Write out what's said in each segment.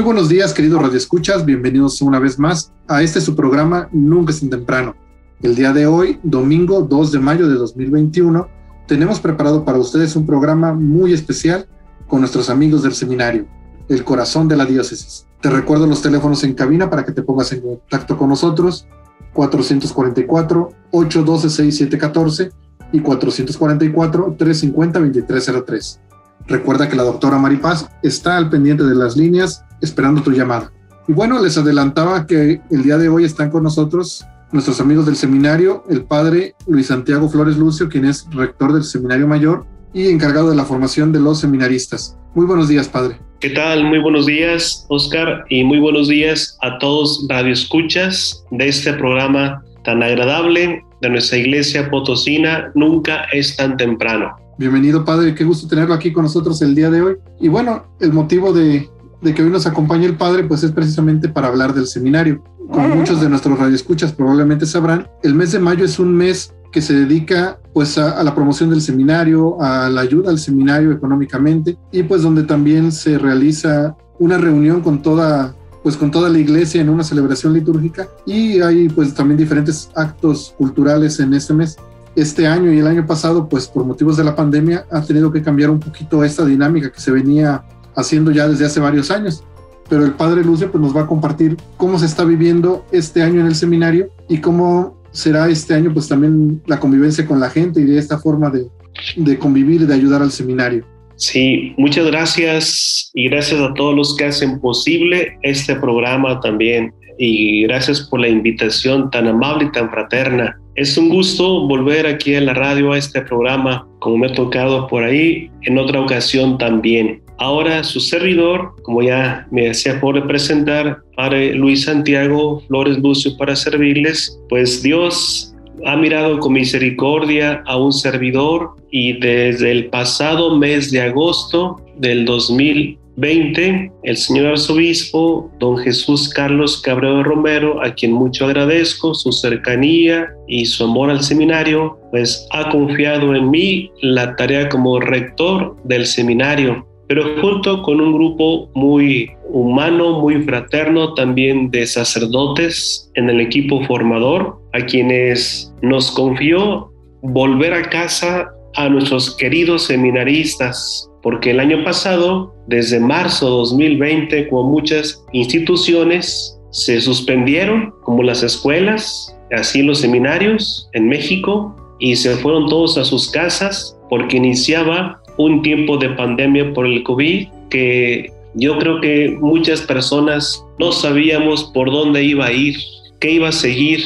Muy buenos días, queridos radioescuchas. Bienvenidos una vez más a este su programa Nunca es temprano. El día de hoy, domingo 2 de mayo de 2021, tenemos preparado para ustedes un programa muy especial con nuestros amigos del seminario, El Corazón de la Diócesis. Te recuerdo los teléfonos en cabina para que te pongas en contacto con nosotros, 444-812-6714 y 444-350-2303. Recuerda que la doctora Maripaz está al pendiente de las líneas esperando tu llamada. Y bueno, les adelantaba que el día de hoy están con nosotros nuestros amigos del seminario, el padre Luis Santiago Flores Lucio, quien es rector del Seminario Mayor y encargado de la formación de los seminaristas. Muy buenos días, padre. ¿Qué tal? Muy buenos días, Oscar, y muy buenos días a todos radioescuchas de este programa tan agradable de nuestra iglesia potosina, Nunca es tan temprano. Bienvenido, padre. Qué gusto tenerlo aquí con nosotros el día de hoy. Y bueno, el motivo de, que hoy nos acompañe el padre, pues es precisamente para hablar del seminario. Como muchos de nuestros radioescuchas probablemente sabrán, el mes de mayo es un mes que se dedica pues a, la promoción del seminario, a la ayuda al seminario económicamente y pues donde también se realiza una reunión con toda pues con toda la iglesia en una celebración litúrgica y hay pues también diferentes actos culturales en este mes este año y el año pasado, pues por motivos de la pandemia, ha tenido que cambiar un poquito esta dinámica que se venía haciendo ya desde hace varios años. Pero el padre Lucio pues, nos va a compartir cómo se está viviendo este año en el seminario y cómo será este año pues también la convivencia con la gente y de esta forma de, convivir y de ayudar al seminario. Sí, muchas gracias y gracias a todos los que hacen posible este programa también y gracias por la invitación tan amable y tan fraterna. Es un gusto volver aquí en la radio a este programa, como me ha tocado por ahí en otra ocasión también. Ahora su servidor, como ya me hacía por presentar, Padre Luis Santiago Flores Lucio para servirles, pues Dios ha mirado con misericordia a un servidor y desde el pasado mes de agosto del 2000 20, el señor arzobispo, don Jesús Carlos Cabrero Romero, a quien mucho agradezco su cercanía y su amor al seminario, pues ha confiado en mí la tarea como rector del seminario, pero junto con un grupo muy humano, muy fraterno también de sacerdotes en el equipo formador, a quienes nos confió volver a casa a nuestros queridos seminaristas porque el año pasado, desde marzo de 2020, como muchas instituciones se suspendieron, como las escuelas, así los seminarios en México, y se fueron todos a sus casas porque iniciaba un tiempo de pandemia por el COVID que yo creo que muchas personas no sabíamos por dónde iba a ir, qué iba a seguir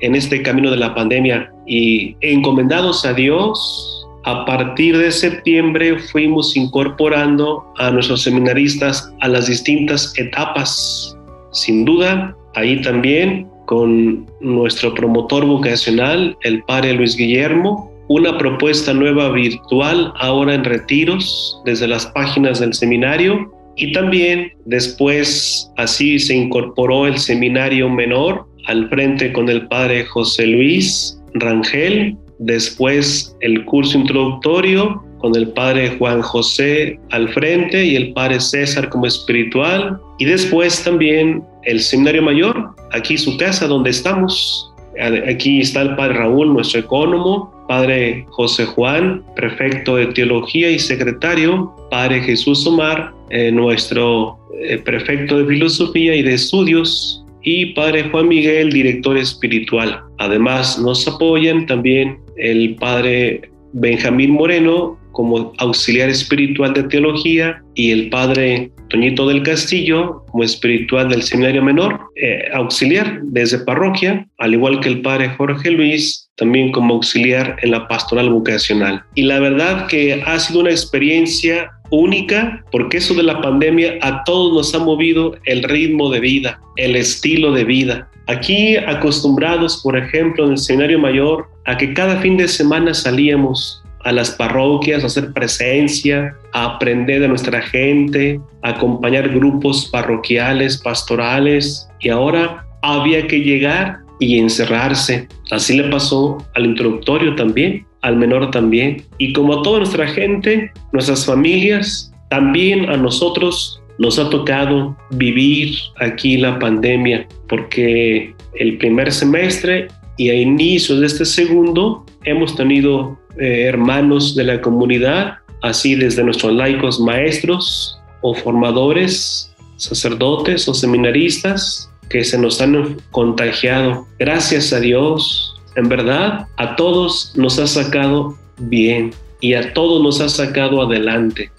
en este camino de la pandemia y encomendados a Dios, a partir de septiembre fuimos incorporando a nuestros seminaristas a las distintas etapas. Sin duda, ahí también con nuestro promotor vocacional, el padre Luis Guillermo, una propuesta nueva virtual ahora en retiros desde las páginas del seminario y también después así se incorporó el seminario menor al frente con el padre José Luis Rangel después el curso introductorio con el padre Juan José al frente y el padre César como espiritual, y después también el seminario mayor, aquí su casa donde estamos. Aquí está el padre Raúl, nuestro ecónomo, Padre José Juan, prefecto de teología y secretario, Padre Jesús Omar, eh, nuestro eh, prefecto de filosofía y de estudios, y Padre Juan Miguel, director espiritual. Además, nos apoyan también el Padre Benjamín Moreno como auxiliar espiritual de teología y el Padre Toñito del Castillo como espiritual del Seminario Menor, eh, auxiliar desde parroquia, al igual que el Padre Jorge Luis, también como auxiliar en la pastoral vocacional. Y la verdad que ha sido una experiencia única porque eso de la pandemia a todos nos ha movido el ritmo de vida, el estilo de vida. Aquí acostumbrados, por ejemplo, en el seminario mayor, a que cada fin de semana salíamos a las parroquias, a hacer presencia, a aprender de nuestra gente, a acompañar grupos parroquiales, pastorales, y ahora había que llegar y encerrarse. Así le pasó al introductorio también, al menor también. Y como a toda nuestra gente, nuestras familias, también a nosotros nos ha tocado vivir aquí la pandemia, porque el primer semestre y a inicios de este segundo hemos tenido eh, hermanos de la comunidad, así desde nuestros laicos maestros o formadores, sacerdotes o seminaristas que se nos han contagiado. Gracias a Dios, en verdad, a todos nos ha sacado bien y a todos nos ha sacado adelante.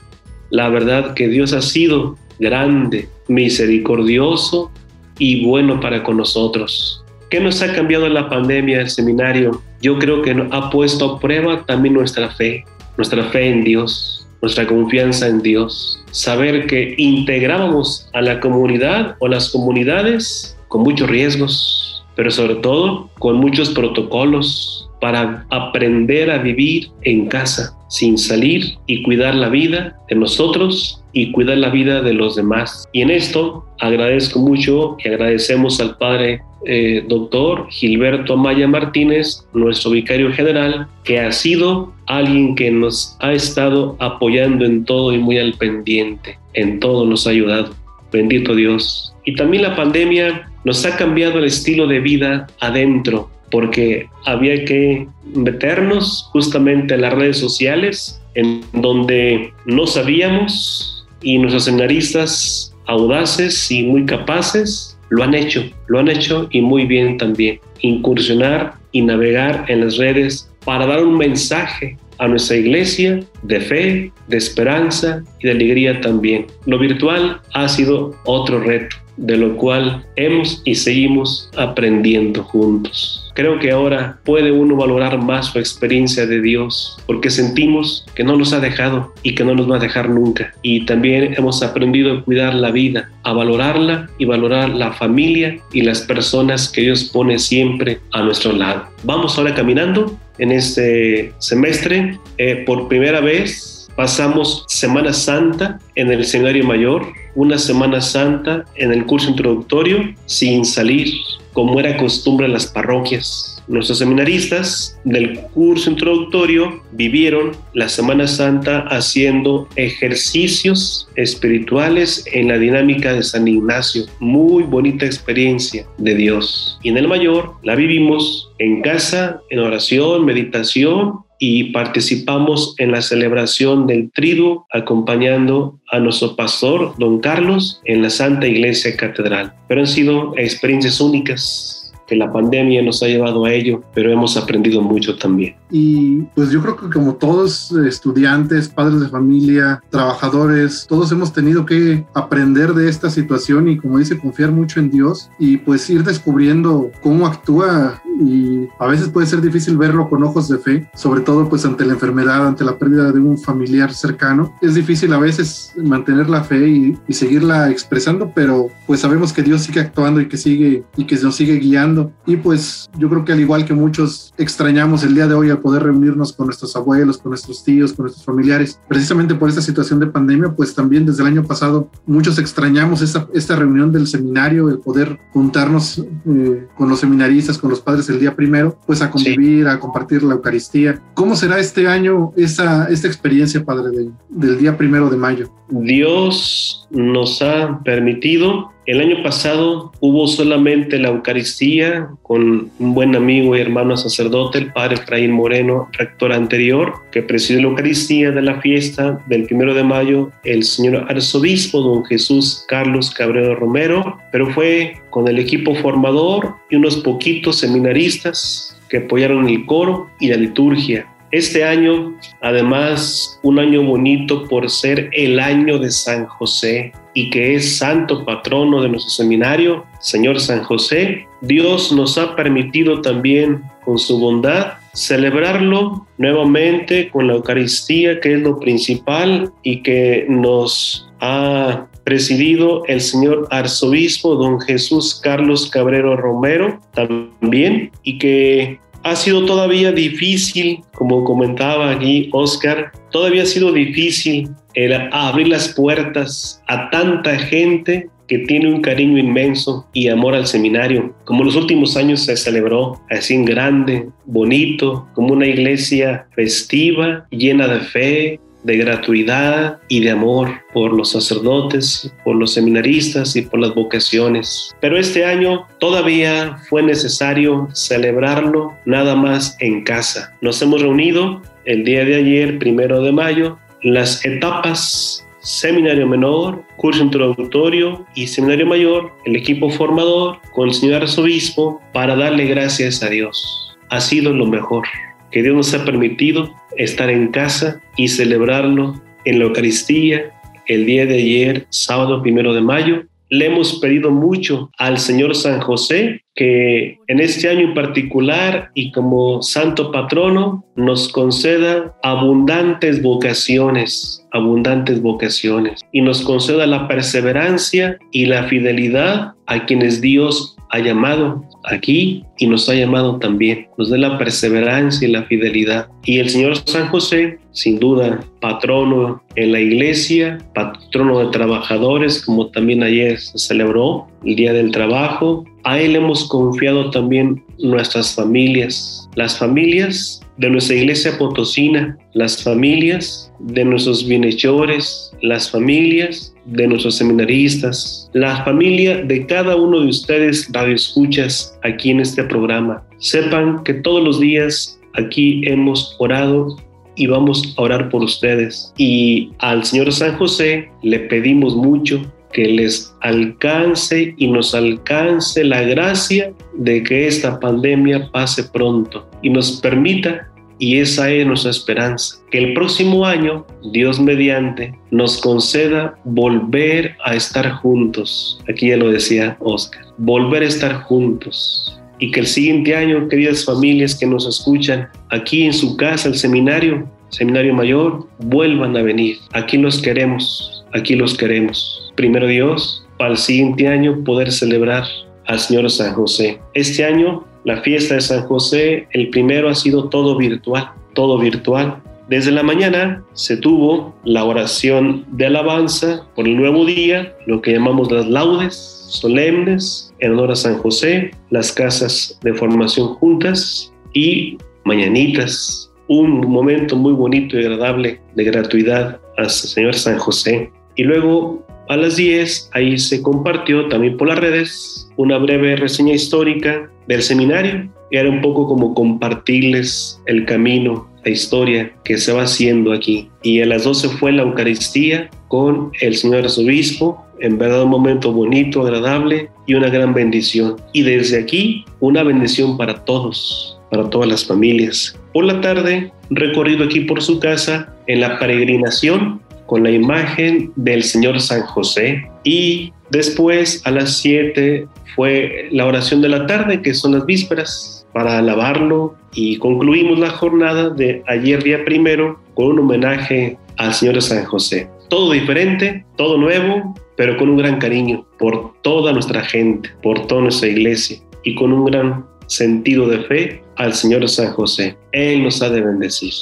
La verdad que Dios ha sido grande, misericordioso y bueno para con nosotros. ¿Qué nos ha cambiado la pandemia, el seminario? Yo creo que ha puesto a prueba también nuestra fe, nuestra fe en Dios, nuestra confianza en Dios. Saber que integrábamos a la comunidad o las comunidades con muchos riesgos, pero sobre todo con muchos protocolos para aprender a vivir en casa, sin salir y cuidar la vida de nosotros y cuidar la vida de los demás. Y en esto agradezco mucho y agradecemos al Padre eh, doctor Gilberto Amaya Martínez, nuestro vicario general, que ha sido alguien que nos ha estado apoyando en todo y muy al pendiente, en todo nos ha ayudado. Bendito Dios. Y también la pandemia nos ha cambiado el estilo de vida adentro, porque había que meternos justamente en las redes sociales, en donde no sabíamos y nuestros seminaristas audaces y muy capaces lo han hecho, lo han hecho y muy bien también. Incursionar y navegar en las redes para dar un mensaje a nuestra iglesia de fe, de esperanza y de alegría también. Lo virtual ha sido otro reto, de lo cual hemos y seguimos aprendiendo juntos. Creo que ahora puede uno valorar más su experiencia de Dios porque sentimos que no nos ha dejado y que no nos va a dejar nunca. Y también hemos aprendido a cuidar la vida, a valorarla y valorar la familia y las personas que Dios pone siempre a nuestro lado. Vamos ahora caminando en este semestre. Eh, por primera vez pasamos Semana Santa en el escenario mayor, una Semana Santa en el curso introductorio sin salir como era costumbre en las parroquias. Nuestros seminaristas del curso introductorio vivieron la Semana Santa haciendo ejercicios espirituales en la dinámica de San Ignacio. Muy bonita experiencia de Dios. Y en el mayor la vivimos en casa, en oración, meditación y participamos en la celebración del triduo acompañando a nuestro pastor, don Carlos, en la Santa Iglesia Catedral. Pero han sido experiencias únicas que la pandemia nos ha llevado a ello, pero hemos aprendido mucho también. Y pues yo creo que como todos estudiantes, padres de familia, trabajadores, todos hemos tenido que aprender de esta situación y como dice, confiar mucho en Dios y pues ir descubriendo cómo actúa y a veces puede ser difícil verlo con ojos de fe, sobre todo pues ante la enfermedad, ante la pérdida de un familiar cercano. Es difícil a veces mantener la fe y, y seguirla expresando, pero pues sabemos que Dios sigue actuando y que sigue y que nos sigue guiando y pues yo creo que al igual que muchos extrañamos el día de hoy poder reunirnos con nuestros abuelos, con nuestros tíos, con nuestros familiares, precisamente por esta situación de pandemia, pues también desde el año pasado muchos extrañamos esta, esta reunión del seminario, el poder juntarnos eh, con los seminaristas, con los padres el día primero, pues a convivir, a compartir la Eucaristía. ¿Cómo será este año esa, esta experiencia, Padre, del día primero de mayo? Dios nos ha permitido El año pasado hubo solamente la Eucaristía con un buen amigo y hermano sacerdote, el padre Efraín Moreno, rector anterior, que presidió la Eucaristía de la fiesta del primero de mayo, el señor arzobispo don Jesús Carlos Cabrero Romero, pero fue con el equipo formador y unos poquitos seminaristas que apoyaron el coro y la liturgia. Este año, además, un año bonito por ser el año de San José y que es santo patrono de nuestro seminario, Señor San José, Dios nos ha permitido también con su bondad celebrarlo nuevamente con la Eucaristía, que es lo principal y que nos ha presidido el señor arzobispo don Jesús Carlos Cabrero Romero también y que ha sido todavía difícil, como comentaba aquí Oscar, todavía ha sido difícil el abrir las puertas a tanta gente que tiene un cariño inmenso y amor al seminario. Como en los últimos años se celebró así en grande, bonito, como una iglesia festiva, llena de fe, de gratuidad y de amor por los sacerdotes, por los seminaristas y por las vocaciones. Pero este año todavía fue necesario celebrarlo nada más en casa. Nos hemos reunido el día de ayer, primero de mayo, las etapas seminario menor, curso introductorio y seminario mayor, el equipo formador con el señor arzobispo para darle gracias a Dios. Ha sido lo mejor que Dios nos ha permitido estar en casa y celebrarlo en la Eucaristía el día de ayer, sábado primero de mayo. Le hemos pedido mucho al Señor San José que en este año en particular y como santo patrono nos conceda abundantes vocaciones, abundantes vocaciones y nos conceda la perseverancia y la fidelidad a quienes Dios ha llamado aquí y nos ha llamado también. Nos dé la perseverancia y la fidelidad. Y el Señor San José, sin duda, patrono en la iglesia, patrono de trabajadores, como también ayer se celebró el Día del Trabajo. A Él hemos confiado también nuestras familias, las familias de nuestra iglesia potosina, las familias de nuestros bienhechores, las familias de nuestros seminaristas, la familia de cada uno de ustedes radioescuchas aquí en este programa. Sepan que todos los días aquí hemos orado y vamos a orar por ustedes. Y al Señor San José le pedimos mucho que les alcance y nos alcance la gracia de que esta pandemia pase pronto y nos permita y esa es nuestra esperanza, que el próximo año, Dios mediante, nos conceda volver a estar juntos. Aquí ya lo decía Oscar, volver a estar juntos. Y que el siguiente año, queridas familias que nos escuchan, aquí en su casa, el seminario, seminario mayor, vuelvan a venir. Aquí los queremos, aquí los queremos. Primero Dios, para el siguiente año poder celebrar al Señor San José. Este año la fiesta de San José, el primero ha sido todo virtual, todo virtual. Desde la mañana se tuvo la oración de alabanza por el nuevo día, lo que llamamos las laudes solemnes en honor a San José, las casas de formación juntas y mañanitas, un momento muy bonito y agradable de gratuidad al Señor San José. Y luego a las 10 ahí se compartió también por las redes una breve reseña histórica del seminario. Era un poco como compartirles el camino, la historia que se va haciendo aquí. Y a las 12 fue la Eucaristía con el señor arzobispo. En verdad un momento bonito, agradable y una gran bendición. Y desde aquí una bendición para todos, para todas las familias. Por la tarde, recorrido aquí por su casa en la peregrinación con la imagen del Señor San José y después a las 7 fue la oración de la tarde, que son las vísperas, para alabarlo y concluimos la jornada de ayer día primero con un homenaje al Señor San José. Todo diferente, todo nuevo, pero con un gran cariño por toda nuestra gente, por toda nuestra iglesia y con un gran sentido de fe al Señor San José. Él nos ha de bendecir.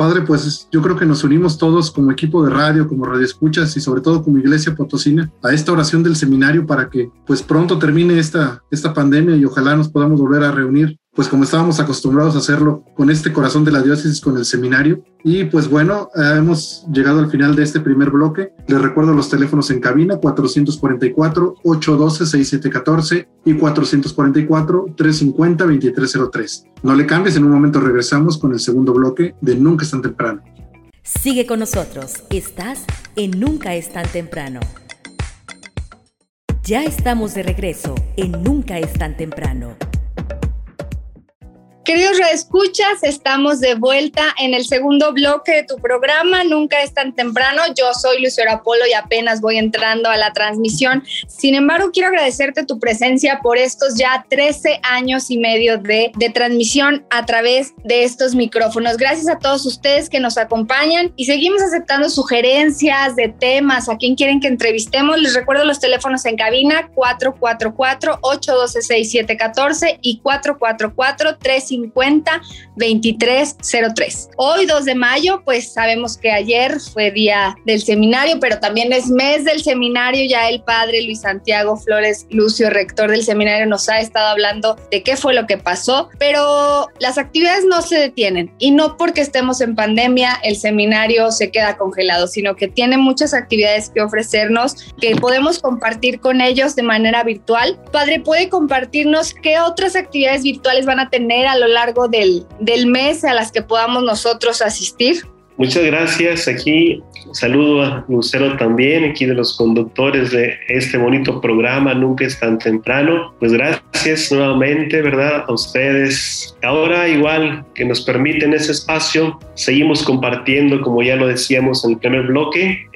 Padre, pues yo creo que nos unimos todos como equipo de radio, como radioescuchas y sobre todo como Iglesia Potosina a esta oración del seminario para que pues pronto termine esta, esta pandemia y ojalá nos podamos volver a reunir pues como estábamos acostumbrados a hacerlo con este corazón de la diócesis, con el seminario. Y pues bueno, hemos llegado al final de este primer bloque. Les recuerdo los teléfonos en cabina 444-812-6714 y 444-350-2303. No le cambies, en un momento regresamos con el segundo bloque de Nunca es tan temprano. Sigue con nosotros, estás en Nunca es tan temprano. Ya estamos de regreso en Nunca es tan temprano. Queridos reescuchas, estamos de vuelta en el segundo bloque de tu programa. Nunca es tan temprano. Yo soy Luciora Polo y apenas voy entrando a la transmisión. Sin embargo, quiero agradecerte tu presencia por estos ya 13 años y medio de, de transmisión a través de estos micrófonos. Gracias a todos ustedes que nos acompañan y seguimos aceptando sugerencias de temas, a quien quieren que entrevistemos. Les recuerdo los teléfonos en cabina 444-812-6714 y 444 350 50 2303. Hoy 2 de mayo, pues sabemos que ayer fue día del seminario, pero también es mes del seminario. Ya el padre Luis Santiago Flores Lucio, rector del seminario, nos ha estado hablando de qué fue lo que pasó, pero las actividades no se detienen y no porque estemos en pandemia el seminario se queda congelado, sino que tiene muchas actividades que ofrecernos que podemos compartir con ellos de manera virtual. Padre, ¿puede compartirnos qué otras actividades virtuales van a tener a lo largo del, del mes a las que podamos nosotros asistir. Muchas gracias. Aquí saludo a Lucero también, aquí de los conductores de este bonito programa, Nunca es tan temprano. Pues gracias nuevamente, ¿verdad? A ustedes. Ahora igual que nos permiten ese espacio, seguimos compartiendo, como ya lo decíamos en el primer bloque,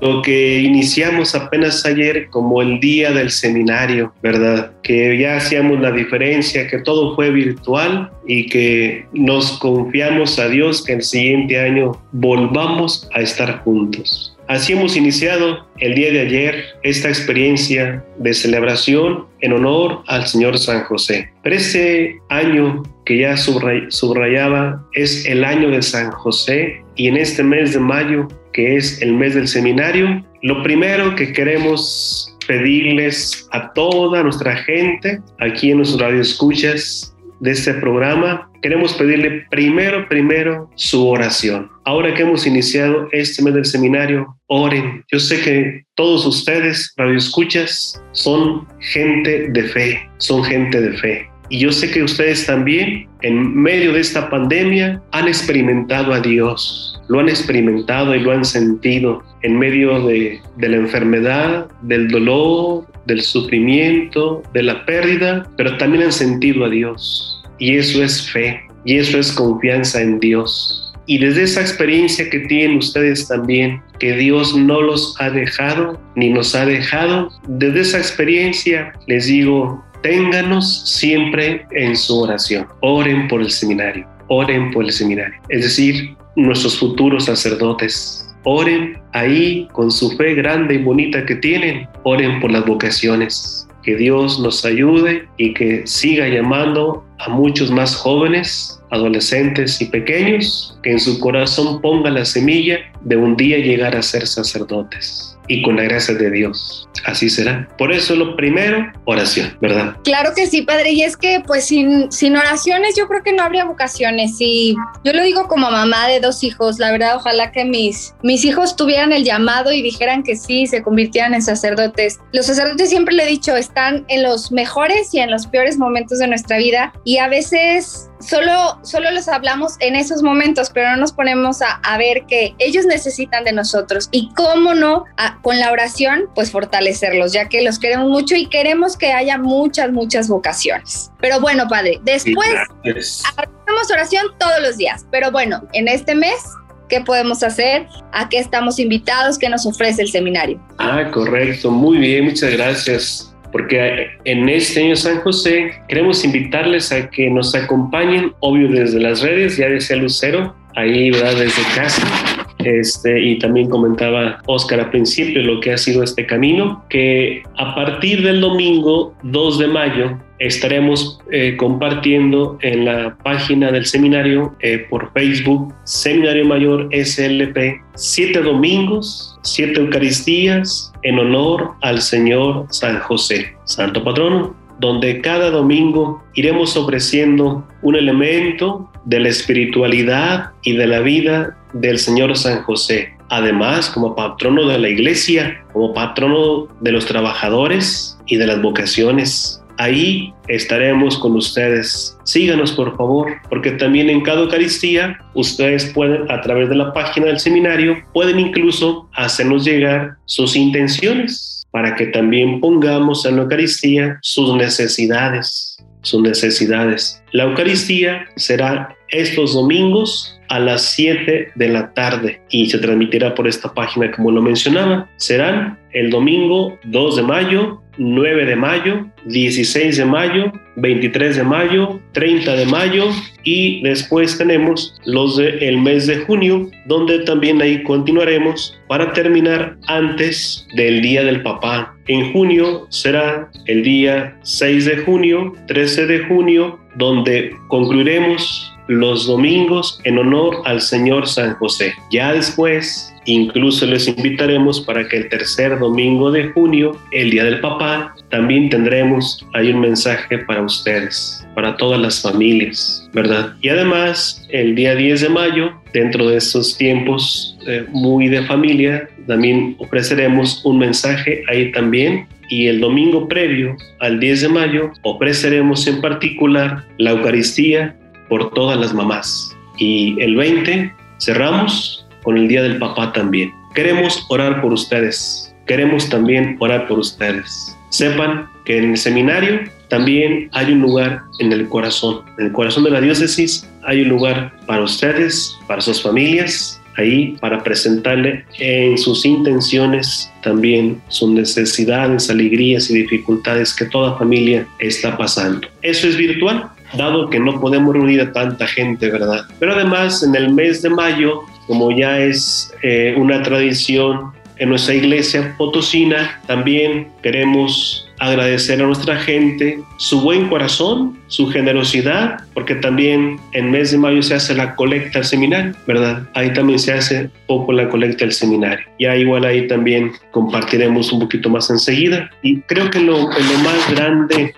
lo que iniciamos apenas ayer como el día del seminario, ¿verdad? Que ya hacíamos la diferencia, que todo fue virtual y que nos confiamos a Dios que el siguiente año volvamos a estar juntos. Así hemos iniciado el día de ayer esta experiencia de celebración en honor al Señor San José. Pero este año que ya subrayaba es el año de San José y en este mes de mayo, que es el mes del seminario, lo primero que queremos pedirles a toda nuestra gente aquí en nuestros radioescuchas de este programa, queremos pedirle primero, primero su oración. Ahora que hemos iniciado este mes del seminario, oren. Yo sé que todos ustedes, radioescuchas, son gente de fe, son gente de fe. Y yo sé que ustedes también, en medio de esta pandemia, han experimentado a Dios, lo han experimentado y lo han sentido en medio de, de, la enfermedad, del dolor, del sufrimiento, de la pérdida, pero también han sentido a Dios. Y eso es fe, y eso es confianza en Dios. Y desde esa experiencia que tienen ustedes también, que Dios no los ha dejado ni nos ha dejado, desde esa experiencia les digo, ténganos siempre en su oración. Oren por el seminario, oren por el seminario. Es decir, nuestros futuros sacerdotes. Oren ahí con su fe grande y bonita que tienen. Oren por las vocaciones. Que Dios nos ayude y que siga llamando a muchos más jóvenes, adolescentes y pequeños, que en su corazón ponga la semilla de un día llegar a ser sacerdotes y con la gracia de Dios. Así será. Por eso lo primero, oración, ¿verdad? Claro que sí, padre. Y es que pues sin, sin oraciones yo creo que no habría vocaciones. Y yo lo digo como mamá de dos hijos. La verdad, ojalá que mis, mis hijos tuvieran el llamado y dijeran que sí, se convirtieran en sacerdotes. Los sacerdotes siempre le he dicho, están en los mejores y en los peores momentos de nuestra vida. Y a veces solo, solo los hablamos en esos momentos, pero no nos ponemos a, a ver que ellos necesitan de nosotros. Y cómo no, con la oración, pues fortalecerlos, ya que los queremos mucho y queremos que haya muchas, muchas vocaciones. Pero bueno, padre, después hacemos oración todos los días. Pero bueno, en este mes ¿Qué podemos hacer? ¿A qué estamos invitados? ¿Qué nos ofrece el seminario? Ah, correcto. Muy bien, muchas gracias porque en este año San José queremos invitarles a que nos acompañen, obvio desde las redes, ya decía Lucero, ahí ¿verdad? desde casa. Este, y también comentaba Oscar al principio lo que ha sido este camino, que a partir del domingo 2 de mayo estaremos eh, compartiendo en la página del seminario eh, por Facebook, Seminario Mayor SLP, siete domingos, siete Eucaristías en honor al Señor San José, Santo Patrono donde cada domingo iremos ofreciendo un elemento de la espiritualidad y de la vida del Señor San José. Además, como patrono de la iglesia, como patrono de los trabajadores y de las vocaciones. Ahí estaremos con ustedes. Síganos por favor, porque también en cada Eucaristía ustedes pueden, a través de la página del seminario, pueden incluso hacernos llegar sus intenciones para que también pongamos en la Eucaristía sus necesidades, sus necesidades. La Eucaristía será estos domingos a las 7 de la tarde y se transmitirá por esta página como lo mencionaba. Serán el domingo 2 de mayo 9 de mayo, 16 de mayo, 23 de mayo, 30 de mayo y después tenemos los del mes de junio, donde también ahí continuaremos para terminar antes del Día del Papá. En junio será el día 6 de junio, 13 de junio, donde concluiremos los domingos en honor al Señor San José. Ya después Incluso les invitaremos para que el tercer domingo de junio, el Día del Papá, también tendremos ahí un mensaje para ustedes, para todas las familias, ¿verdad? Y además, el día 10 de mayo, dentro de estos tiempos eh, muy de familia, también ofreceremos un mensaje ahí también y el domingo previo al 10 de mayo ofreceremos en particular la Eucaristía por todas las mamás. Y el 20 cerramos con el Día del Papá también. Queremos orar por ustedes, queremos también orar por ustedes. Sepan que en el seminario también hay un lugar en el corazón. En el corazón de la diócesis hay un lugar para ustedes, para sus familias, ahí para presentarle en sus intenciones también sus necesidades, alegrías y dificultades que toda familia está pasando. Eso es virtual, dado que no podemos reunir a tanta gente, ¿verdad? Pero además en el mes de mayo como ya es eh, una tradición en nuestra iglesia potosina, también queremos agradecer a nuestra gente su buen corazón, su generosidad, porque también en mes de mayo se hace la colecta al seminario, ¿verdad? Ahí también se hace poco la colecta al seminario. Ya igual ahí también compartiremos un poquito más enseguida. Y creo que lo, lo más grande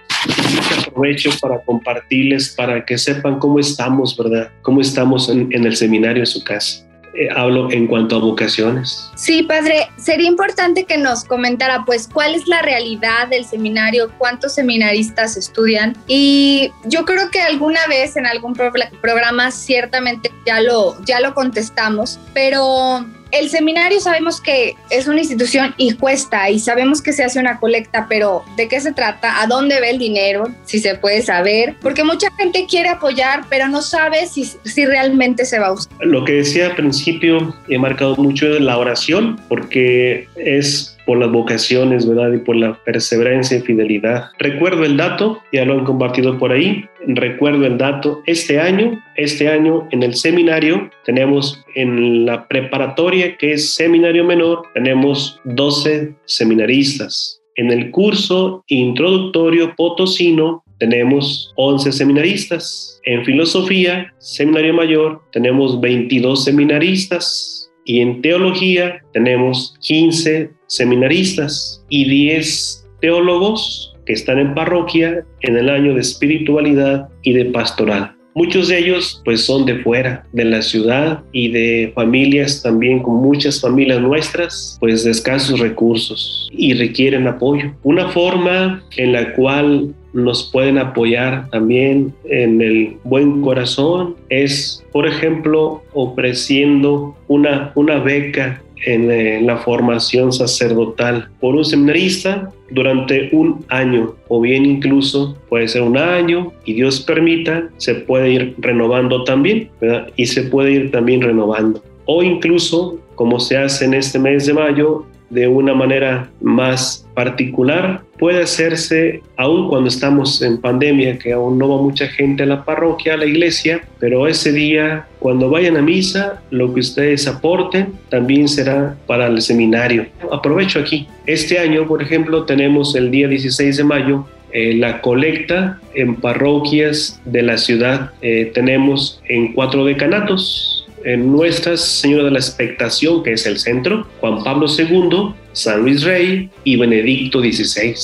aprovecho para compartirles, para que sepan cómo estamos, ¿verdad? Cómo estamos en, en el seminario en su casa. Eh, hablo en cuanto a vocaciones. Sí, padre, sería importante que nos comentara pues cuál es la realidad del seminario, cuántos seminaristas estudian y yo creo que alguna vez en algún programa ciertamente ya lo, ya lo contestamos, pero el seminario sabemos que es una institución y cuesta y sabemos que se hace una colecta, pero ¿de qué se trata? ¿A dónde ve el dinero? Si se puede saber, porque mucha gente quiere apoyar, pero no sabe si, si realmente se va a usar. Lo que decía al principio, he marcado mucho la oración, porque es por las vocaciones, ¿verdad? Y por la perseverancia y fidelidad. Recuerdo el dato, ya lo han compartido por ahí, recuerdo el dato, este año, este año en el seminario tenemos en la preparatoria que es seminario menor, tenemos 12 seminaristas. En el curso introductorio potosino tenemos 11 seminaristas. En filosofía, seminario mayor, tenemos 22 seminaristas y en teología tenemos 15 seminaristas y 10 teólogos que están en parroquia en el año de espiritualidad y de pastoral. Muchos de ellos pues son de fuera, de la ciudad y de familias también con muchas familias nuestras pues de escasos recursos y requieren apoyo. Una forma en la cual nos pueden apoyar también en el buen corazón es, por ejemplo, ofreciendo una, una beca en, eh, la formación sacerdotal por un seminarista durante un año o bien incluso puede ser un año y Dios permita, se puede ir renovando también y se puede ir también renovando. O incluso, como se hace en este mes de mayo, de una manera más particular puede hacerse aún cuando estamos en pandemia, que aún no va mucha gente a la parroquia, a la iglesia, pero ese día cuando vayan a misa, lo que ustedes aporten también será para el seminario. Aprovecho aquí. Este año, por ejemplo, tenemos el día 16 de mayo eh, la colecta en parroquias de la ciudad. Eh, tenemos en cuatro decanatos, en Nuestra Señora de la Expectación, que es el centro, Juan Pablo II, San Luis Rey y Benedicto XVI.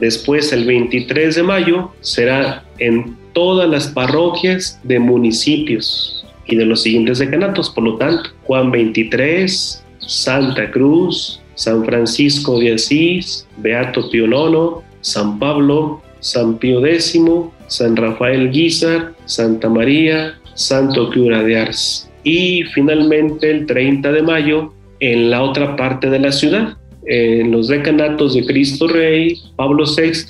Después, el 23 de mayo, será en todas las parroquias de municipios y de los siguientes decanatos. Por lo tanto, Juan 23, Santa Cruz, San Francisco de Asís, Beato Pío IX, San Pablo, San Pío X, San Rafael Guizar, Santa María, Santo Cura de Ars. Y finalmente el 30 de mayo en la otra parte de la ciudad, en los decanatos de Cristo Rey, Pablo VI,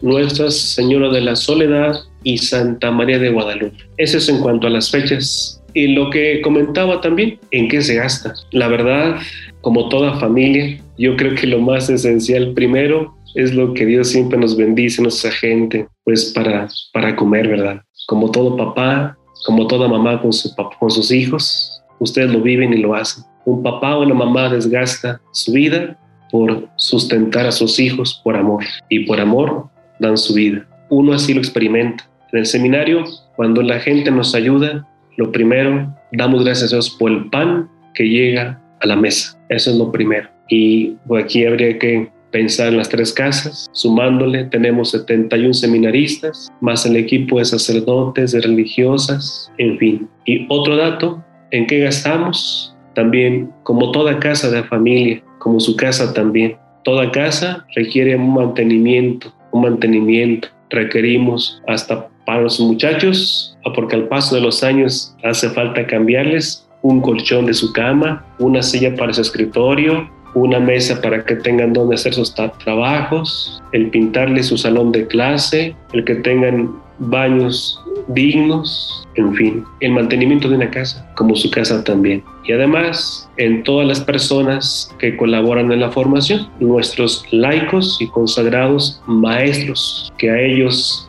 Nuestra Señora de la Soledad y Santa María de Guadalupe. Eso es en cuanto a las fechas. Y lo que comentaba también, ¿en qué se gasta? La verdad, como toda familia, yo creo que lo más esencial primero es lo que Dios siempre nos bendice, nuestra gente, pues para, para comer, ¿verdad? Como todo papá, como toda mamá con, su, con sus hijos, ustedes lo viven y lo hacen. Un papá o una mamá desgasta su vida por sustentar a sus hijos por amor y por amor dan su vida. Uno así lo experimenta. En el seminario, cuando la gente nos ayuda, lo primero, damos gracias a Dios por el pan que llega a la mesa. Eso es lo primero. Y aquí habría que pensar en las tres casas. Sumándole, tenemos 71 seminaristas, más el equipo de sacerdotes, de religiosas, en fin. Y otro dato, ¿en qué gastamos? También, como toda casa de familia, como su casa también. Toda casa requiere un mantenimiento, un mantenimiento. Requerimos hasta para los muchachos, porque al paso de los años hace falta cambiarles un colchón de su cama, una silla para su escritorio, una mesa para que tengan donde hacer sus trabajos, el pintarle su salón de clase, el que tengan baños dignos, en fin, el mantenimiento de una casa, como su casa también. Y además, en todas las personas que colaboran en la formación, nuestros laicos y consagrados maestros, que a ellos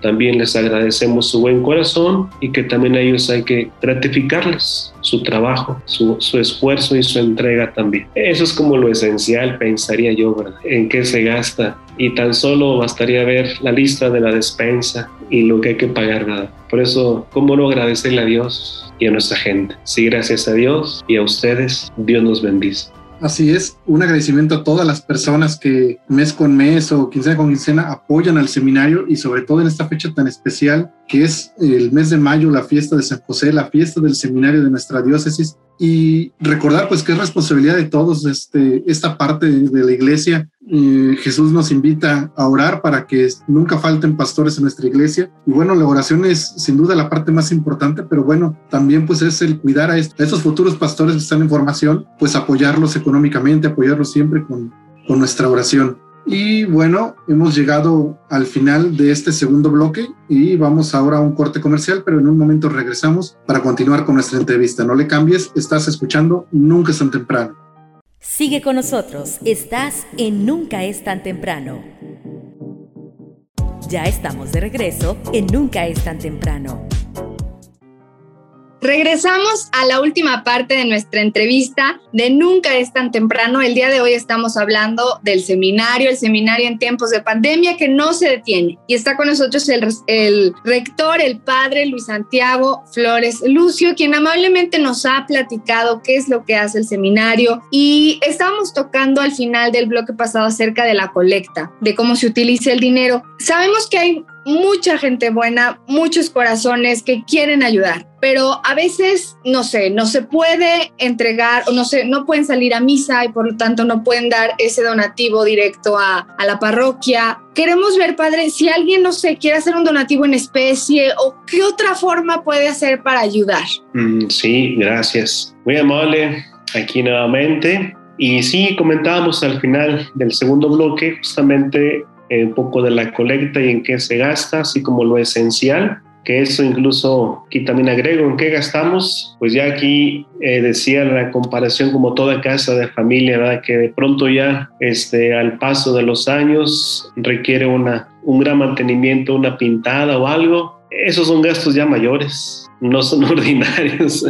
también les agradecemos su buen corazón y que también a ellos hay que gratificarles su trabajo, su, esfuerzo y su entrega también. Eso es como lo esencial, pensaría yo, ¿verdad? En qué se gasta. Y tan solo bastaría ver la lista de la despensa y lo que hay que pagar, ¿verdad? Por eso, ¿cómo no agradecerle a Dios y a nuestra gente? Sí, gracias a Dios y a ustedes, Dios nos bendice. Así es, un agradecimiento a todas las personas que mes con mes o quincena con quincena apoyan al seminario y sobre todo en esta fecha tan especial que es el mes de mayo, la fiesta de San José, la fiesta del seminario de nuestra diócesis y recordar pues que es responsabilidad de todos este, esta parte de la iglesia. Eh, Jesús nos invita a orar para que nunca falten pastores en nuestra iglesia. Y bueno, la oración es sin duda la parte más importante, pero bueno, también pues es el cuidar a, estos futuros pastores que están en formación, pues apoyarlos económicamente, apoyarlos siempre con, con nuestra oración. Y bueno, hemos llegado al final de este segundo bloque y vamos ahora a un corte comercial, pero en un momento regresamos para continuar con nuestra entrevista. No le cambies, estás escuchando Nunca es tan temprano. Sigue con nosotros, estás en Nunca es tan temprano. Ya estamos de regreso en Nunca es tan temprano. Regresamos a la última parte de nuestra entrevista de Nunca es tan temprano. El día de hoy estamos hablando del seminario, el seminario en tiempos de pandemia que no se detiene. Y está con nosotros el, rector, el padre Luis Santiago Flores Lucio, quien amablemente nos ha platicado qué es lo que hace el seminario. Y estábamos tocando al final del bloque pasado acerca de la colecta, de cómo se utiliza el dinero. Sabemos que hay mucha gente buena, muchos corazones que quieren ayudar, pero a veces, no sé, no se puede entregar o no sé, no pueden salir a misa y por lo tanto no pueden dar ese donativo directo a, a la parroquia. Queremos ver, padre, si alguien, no sé, quiere hacer un donativo en especie o qué otra forma puede hacer para ayudar. Mm, sí, gracias. Muy amable aquí nuevamente. Y sí, comentábamos al final del segundo bloque justamente eh, un poco de la colecta y en qué se gasta, así como lo esencial, que eso incluso aquí también agrego en qué gastamos, pues ya aquí eh, decía la comparación como toda casa de familia, ¿verdad? que de pronto ya este, al paso de los años requiere una, un gran mantenimiento, una pintada o algo, esos son gastos ya mayores, no son ordinarios,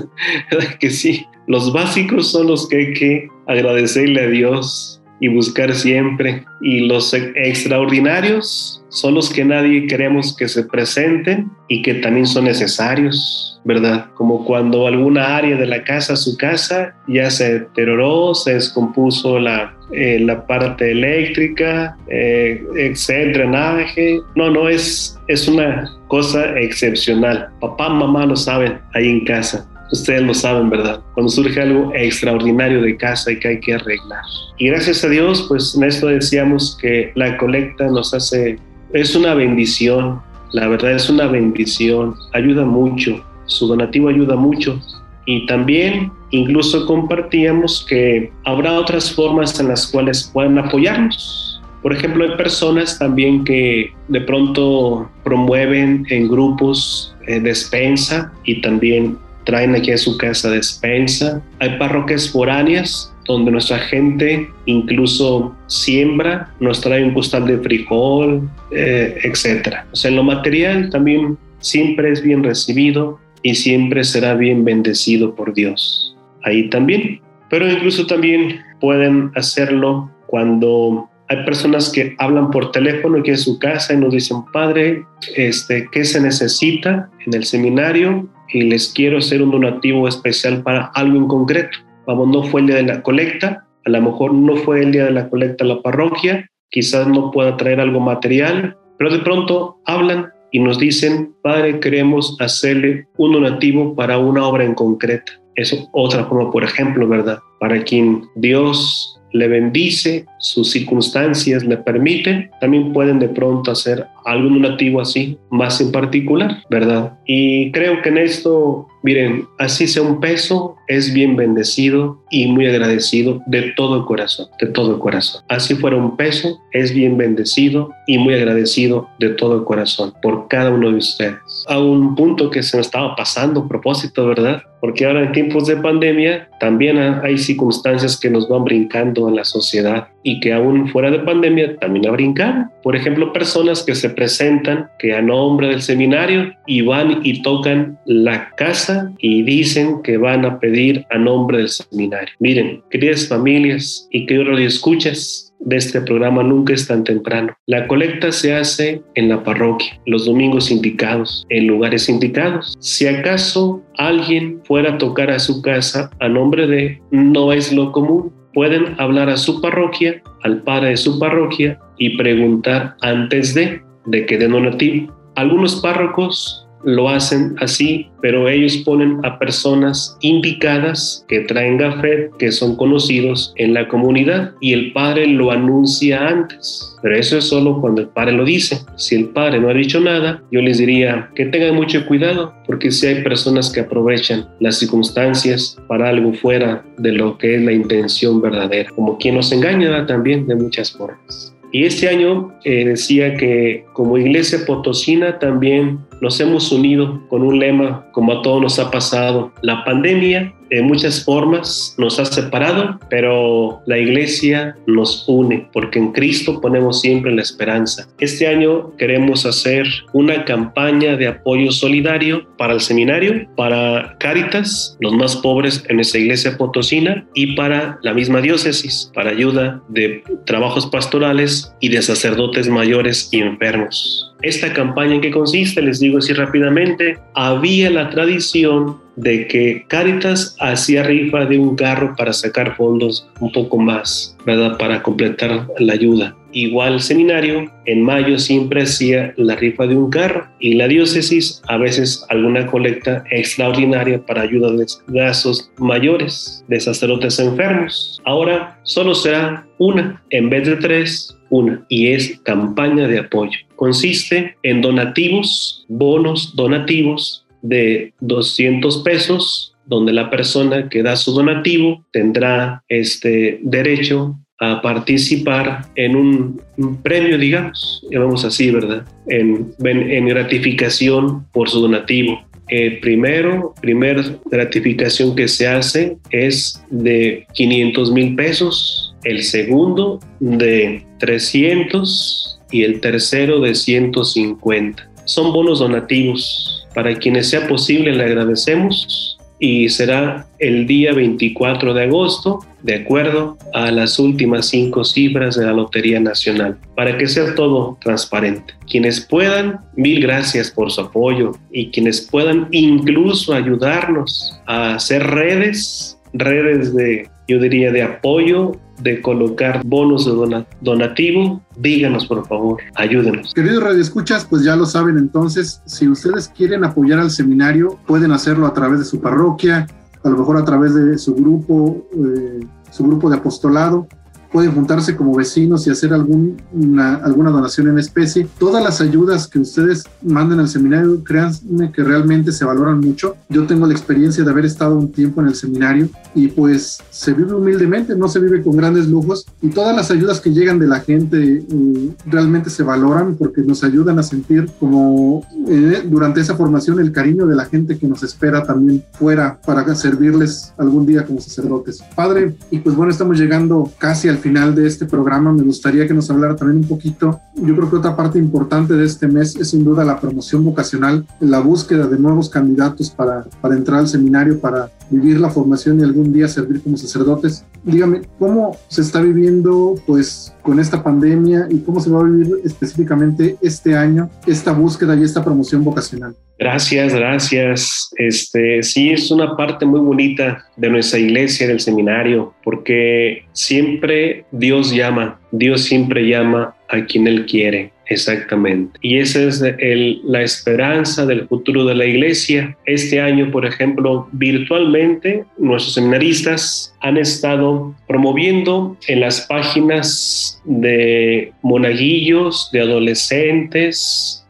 que sí, los básicos son los que hay que agradecerle a Dios y buscar siempre. Y los extraordinarios son los que nadie queremos que se presenten y que también son necesarios, ¿verdad? Como cuando alguna área de la casa, su casa, ya se deterioró, se descompuso la, eh, la parte eléctrica, eh, drenaje. No, no, es, es una cosa excepcional. Papá, mamá lo saben ahí en casa. Ustedes lo saben, ¿verdad? Cuando surge algo extraordinario de casa y que hay que arreglar. Y gracias a Dios, pues en esto decíamos que la colecta nos hace, es una bendición, la verdad es una bendición, ayuda mucho, su donativo ayuda mucho. Y también incluso compartíamos que habrá otras formas en las cuales pueden apoyarnos. Por ejemplo, hay personas también que de pronto promueven en grupos eh, despensa y también traen aquí a su casa despensa. Hay parroquias foráneas donde nuestra gente incluso siembra, nos trae un costal de frijol, eh, etc. O sea, en lo material también siempre es bien recibido y siempre será bien bendecido por Dios. Ahí también. Pero incluso también pueden hacerlo cuando hay personas que hablan por teléfono aquí en su casa y nos dicen, padre, este, ¿qué se necesita en el seminario? Y les quiero hacer un donativo especial para algo en concreto. Vamos, no fue el día de la colecta, a lo mejor no fue el día de la colecta la parroquia, quizás no pueda traer algo material, pero de pronto hablan y nos dicen, Padre, queremos hacerle un donativo para una obra en concreta. Eso otra forma, por ejemplo, ¿verdad? Para quien Dios le bendice, sus circunstancias le permiten, también pueden de pronto hacer algún donativo así, más en particular, ¿verdad? Y creo que en esto, miren, así sea un peso, es bien bendecido y muy agradecido de todo el corazón, de todo el corazón. Así fuera un peso, es bien bendecido y muy agradecido de todo el corazón por cada uno de ustedes. A un punto que se me estaba pasando propósito, ¿verdad? Porque ahora en tiempos de pandemia también hay circunstancias que nos van brincando en la sociedad y que aún fuera de pandemia también ha brincado. Por ejemplo, personas que se presentan que a nombre del seminario y van y tocan la casa y dicen que van a pedir a nombre del seminario. Miren, queridas familias y queridos escuchas, de este programa Nunca es tan temprano. La colecta se hace en la parroquia, los domingos indicados, en lugares indicados. Si acaso alguien fuera a tocar a su casa a nombre de no es lo común, pueden hablar a su parroquia, al padre de su parroquia y preguntar antes de, de que den donativo. Algunos párrocos lo hacen así, pero ellos ponen a personas indicadas que traen gafet, que son conocidos en la comunidad y el padre lo anuncia antes. Pero eso es solo cuando el padre lo dice. Si el padre no ha dicho nada, yo les diría que tengan mucho cuidado, porque si hay personas que aprovechan las circunstancias para algo fuera de lo que es la intención verdadera, como quien nos engaña también de muchas formas. Y este año eh, decía que como iglesia potosina también nos hemos unido con un lema, como a todos nos ha pasado, la pandemia de muchas formas nos ha separado, pero la iglesia nos une, porque en Cristo ponemos siempre la esperanza. Este año queremos hacer una campaña de apoyo solidario para el seminario, para Cáritas, los más pobres en esa iglesia potosina, y para la misma diócesis, para ayuda de trabajos pastorales y de sacerdotes mayores y enfermos. Esta campaña en qué consiste, les digo así rápidamente, había la tradición de que Caritas hacía rifa de un carro para sacar fondos un poco más, ¿verdad? Para completar la ayuda. Igual seminario en mayo siempre hacía la rifa de un carro y la diócesis a veces alguna colecta extraordinaria para ayuda de gastos mayores de sacerdotes enfermos. Ahora solo será una en vez de tres, una y es campaña de apoyo. Consiste en donativos, bonos donativos de 200 pesos, donde la persona que da su donativo tendrá este derecho a participar en un, premio, digamos, llamamos así, ¿verdad? En, en, gratificación por su donativo. El primero, primer gratificación que se hace es de 500 mil pesos, el segundo de 300 y el tercero de 150. Son bonos donativos. Para quienes sea posible le agradecemos y será el día 24 de agosto, de acuerdo a las últimas cinco cifras de la Lotería Nacional, para que sea todo transparente. Quienes puedan, mil gracias por su apoyo y quienes puedan incluso ayudarnos a hacer redes, redes de, yo diría, de apoyo de colocar bonos de donativo, díganos por favor, ayúdenos. Queridos radioescuchas, pues ya lo saben entonces, si ustedes quieren apoyar al seminario, pueden hacerlo a través de su parroquia, a lo mejor a través de su grupo, eh, su grupo de apostolado, pueden juntarse como vecinos y hacer alguna, alguna donación en especie. Todas las ayudas que ustedes manden al seminario, créanme que realmente se valoran mucho. Yo tengo la experiencia de haber estado un tiempo en el seminario y pues se vive humildemente, no se vive con grandes lujos y todas las ayudas que llegan de la gente eh, realmente se valoran porque nos ayudan a sentir como eh, durante esa formación el cariño de la gente que nos espera también fuera para servirles algún día como sacerdotes. Padre, y pues bueno, estamos llegando casi al final de este programa, me gustaría que nos hablara también un poquito. Yo creo que otra parte importante de este mes es sin duda la promoción vocacional, la búsqueda de nuevos candidatos para, para entrar al seminario, para vivir la formación y algún día servir como sacerdotes. Dígame, ¿cómo se está viviendo pues con esta pandemia y cómo se va a vivir específicamente este año esta búsqueda y esta promoción vocacional? Gracias, gracias. Este, sí, es una parte muy bonita de nuestra iglesia, del seminario, porque siempre Dios llama, Dios siempre llama a quien Él quiere. Exactamente. Y esa es la esperanza del futuro de la iglesia. Este año, por ejemplo, virtualmente, nuestros seminaristas han estado promoviendo en las páginas de monaguillos, de adolescentes,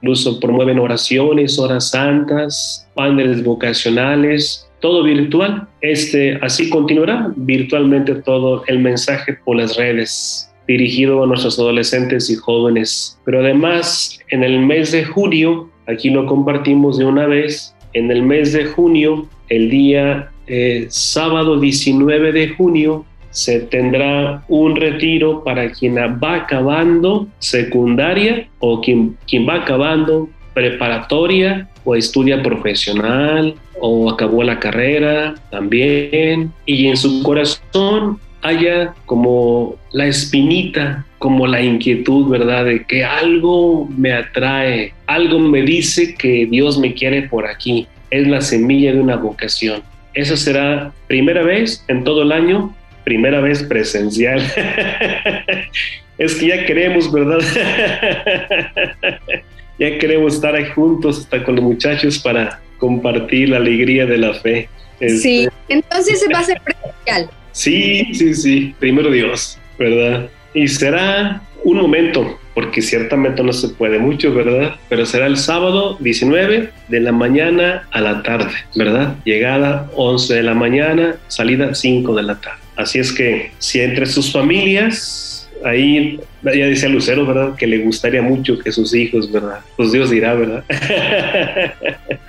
incluso promueven oraciones, horas santas, paneles vocacionales, todo virtual. Este, así continuará virtualmente todo el mensaje por las redes dirigido a nuestros adolescentes y jóvenes. Pero además, en el mes de junio, aquí lo compartimos de una vez, en el mes de junio, el día eh, sábado 19 de junio, se tendrá un retiro para quien va acabando secundaria o quien, quien va acabando preparatoria o estudia profesional o acabó la carrera también y en su corazón haya como la espinita, como la inquietud, ¿verdad? De que algo me atrae, algo me dice que Dios me quiere por aquí. Es la semilla de una vocación. Esa será primera vez en todo el año, primera vez presencial. es que ya queremos, ¿verdad? ya queremos estar ahí juntos hasta con los muchachos para compartir la alegría de la fe. Sí, este, entonces va a ser presencial. Sí, sí, sí, primero Dios, ¿verdad? Y será un momento, porque ciertamente no se puede mucho, ¿verdad? Pero será el sábado 19 de la mañana a la tarde, ¿verdad? Llegada 11 de la mañana, salida 5 de la tarde. Así es que si entre sus familias, ahí ya decía Lucero, ¿verdad? Que le gustaría mucho que sus hijos, ¿verdad? Pues Dios dirá, ¿verdad?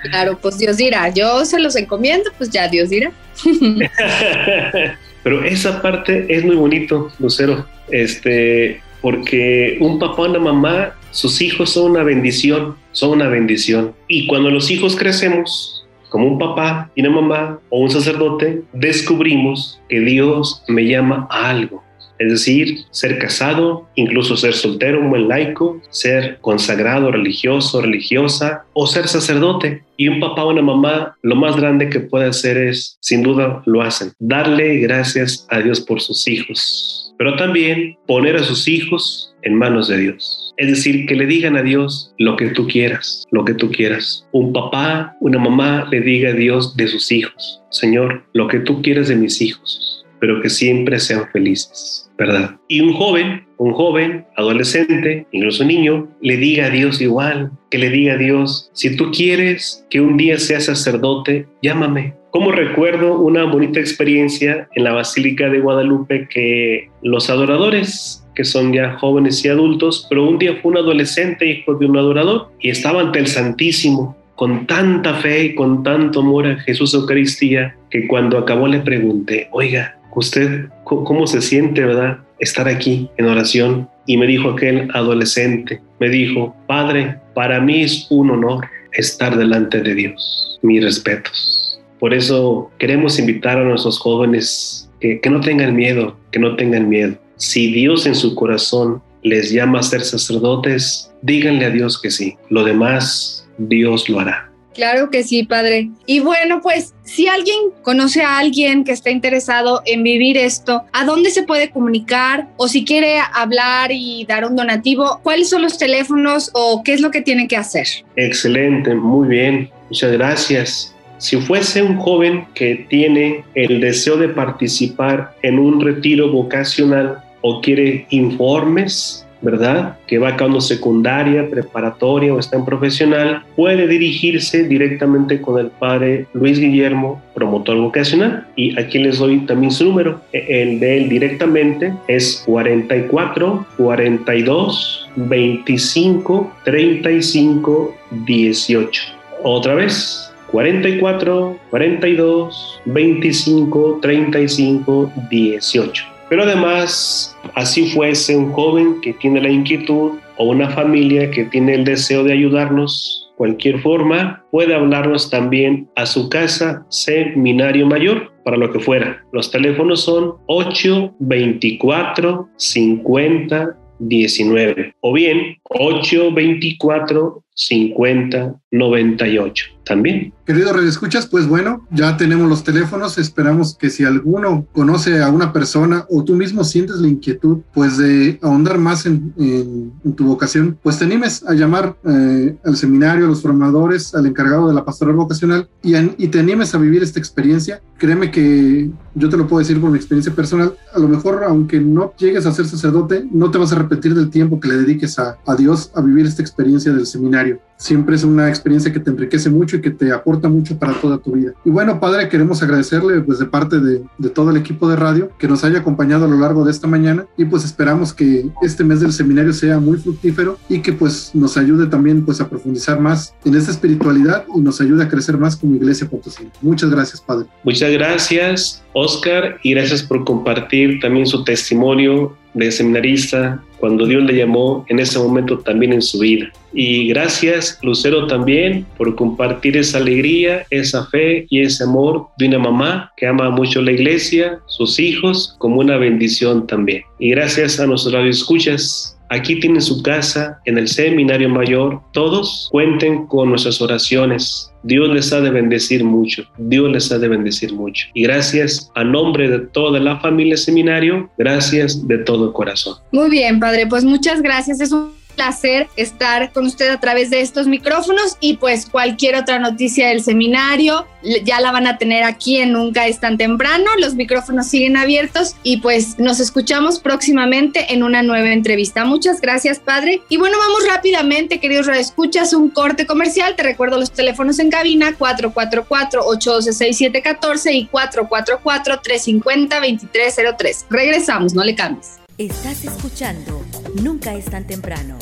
Claro, pues Dios dirá. Yo se los encomiendo, pues ya Dios dirá. Pero esa parte es muy bonito, Lucero, este, porque un papá una mamá, sus hijos son una bendición, son una bendición. Y cuando los hijos crecemos, como un papá y una mamá o un sacerdote, descubrimos que Dios me llama a algo es decir, ser casado, incluso ser soltero, un buen laico, ser consagrado, religioso, religiosa o ser sacerdote. Y un papá o una mamá, lo más grande que puede hacer es, sin duda, lo hacen, darle gracias a Dios por sus hijos, pero también poner a sus hijos en manos de Dios. Es decir, que le digan a Dios lo que tú quieras, lo que tú quieras. Un papá, una mamá le diga a Dios de sus hijos, Señor, lo que tú quieras de mis hijos, pero que siempre sean felices. ¿verdad? Y un joven, un joven, adolescente, incluso niño, le diga a Dios igual, que le diga a Dios, si tú quieres que un día sea sacerdote, llámame. Como recuerdo una bonita experiencia en la Basílica de Guadalupe que los adoradores que son ya jóvenes y adultos, pero un día fue un adolescente hijo de un adorador y estaba ante el Santísimo con tanta fe y con tanto amor a Jesús Eucaristía que cuando acabó le pregunté, oiga, usted cómo se siente, ¿verdad? Estar aquí en oración. Y me dijo aquel adolescente, me dijo, Padre, para mí es un honor estar delante de Dios. Mis respetos. Por eso queremos invitar a nuestros jóvenes que, que no tengan miedo, que no tengan miedo. Si Dios en su corazón les llama a ser sacerdotes, díganle a Dios que sí. Lo demás, Dios lo hará. Claro que sí, padre. Y bueno, pues si alguien conoce a alguien que está interesado en vivir esto, ¿a dónde se puede comunicar? O si quiere hablar y dar un donativo, ¿cuáles son los teléfonos o qué es lo que tiene que hacer? Excelente, muy bien. Muchas gracias. Si fuese un joven que tiene el deseo de participar en un retiro vocacional o quiere informes, ¿verdad? Que va acabando secundaria, preparatoria o está en profesional, puede dirigirse directamente con el padre Luis Guillermo, promotor vocacional. Y aquí les doy también su número. El de él directamente es 44 42 25 35 18. Otra vez, 44 42 25 35 18. Pero además, así fuese un joven que tiene la inquietud o una familia que tiene el deseo de ayudarnos, cualquier forma, puede hablarnos también a su casa Seminario Mayor para lo que fuera. Los teléfonos son 824 50 19 o bien 824 50 98 también. Querido Radio Escuchas, pues bueno, ya tenemos los teléfonos. Esperamos que si alguno conoce a una persona o tú mismo sientes la inquietud, pues de ahondar más en, tu vocación, pues te animes a llamar eh, al seminario, a los formadores, al encargado de la pastoral vocacional y, y te animes a vivir esta experiencia. Créeme que yo te lo puedo decir por mi experiencia personal. A lo mejor, aunque no llegues a ser sacerdote, no te vas a repetir del tiempo que le dediques a, a Dios a vivir esta experiencia del seminario. Siempre es una experiencia que te enriquece mucho y que te aporta mucho para toda tu vida. Y bueno, padre, queremos agradecerle pues de parte de, todo el equipo de radio que nos haya acompañado a lo largo de esta mañana y pues esperamos que este mes del seminario sea muy fructífero y que pues nos ayude también pues a profundizar más en esta espiritualidad y nos ayude a crecer más como iglesia potosí. Muchas gracias, padre. Muchas gracias, Oscar, y gracias por compartir también su testimonio de seminarista cuando Dios le llamó en ese momento también en su vida. Y gracias, Lucero, también por compartir esa alegría, esa fe y ese amor de una mamá que ama mucho la iglesia, sus hijos, como una bendición también. Y gracias a nuestros radioescuchas Aquí tienen su casa, en el seminario mayor. Todos cuenten con nuestras oraciones. Dios les ha de bendecir mucho. Dios les ha de bendecir mucho. Y gracias a nombre de toda la familia seminario, gracias de todo corazón. Muy bien, padre. Pues muchas gracias. Es un placer estar con usted a través de estos micrófonos y pues cualquier otra noticia del seminario ya la van a tener aquí en Nunca es tan temprano. Los micrófonos siguen abiertos y pues nos escuchamos próximamente en una nueva entrevista. Muchas gracias, padre. Y bueno, vamos rápidamente, queridos radioescuchas, un corte comercial. Te recuerdo los teléfonos en cabina 444-812-6714 y 444-350-2303. Regresamos, no le cambies. Estás escuchando Nunca es tan temprano.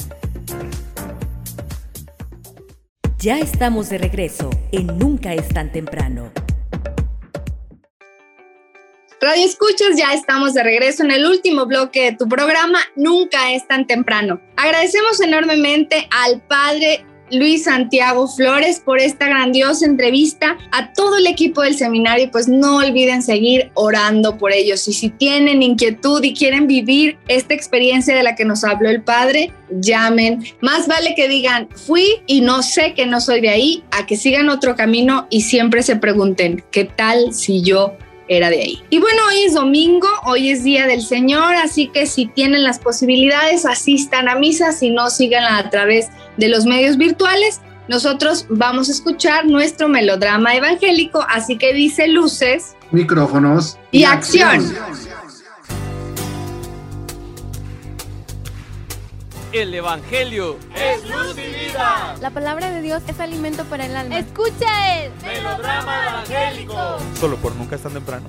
Ya estamos de regreso en Nunca es tan temprano. Radio Escuchas, ya estamos de regreso en el último bloque de tu programa, Nunca es tan temprano. Agradecemos enormemente al padre Luis Santiago Flores por esta grandiosa entrevista, a todo el equipo del seminario, pues no olviden seguir orando por ellos. Y si tienen inquietud y quieren vivir esta experiencia de la que nos habló el Padre, llamen. Más vale que digan, fui y no sé que no soy de ahí, a que sigan otro camino y siempre se pregunten, ¿qué tal si yo era de ahí. Y bueno, hoy es domingo, hoy es Día del Señor, así que si tienen las posibilidades, asistan a misa, si no, síganla a través de los medios virtuales. Nosotros vamos a escuchar nuestro melodrama evangélico, así que dice luces, micrófonos y, y acción. acción. El Evangelio es luz y vida. La palabra de Dios es alimento para el alma. Escucha el melodrama evangélico. Solo por nunca es tan temprano.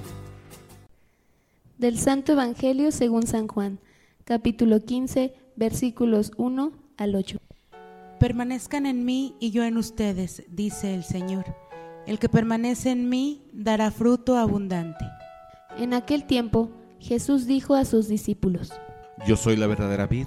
Del Santo Evangelio según San Juan, capítulo 15, versículos 1 al 8. Permanezcan en mí y yo en ustedes, dice el Señor. El que permanece en mí dará fruto abundante. En aquel tiempo, Jesús dijo a sus discípulos, Yo soy la verdadera vid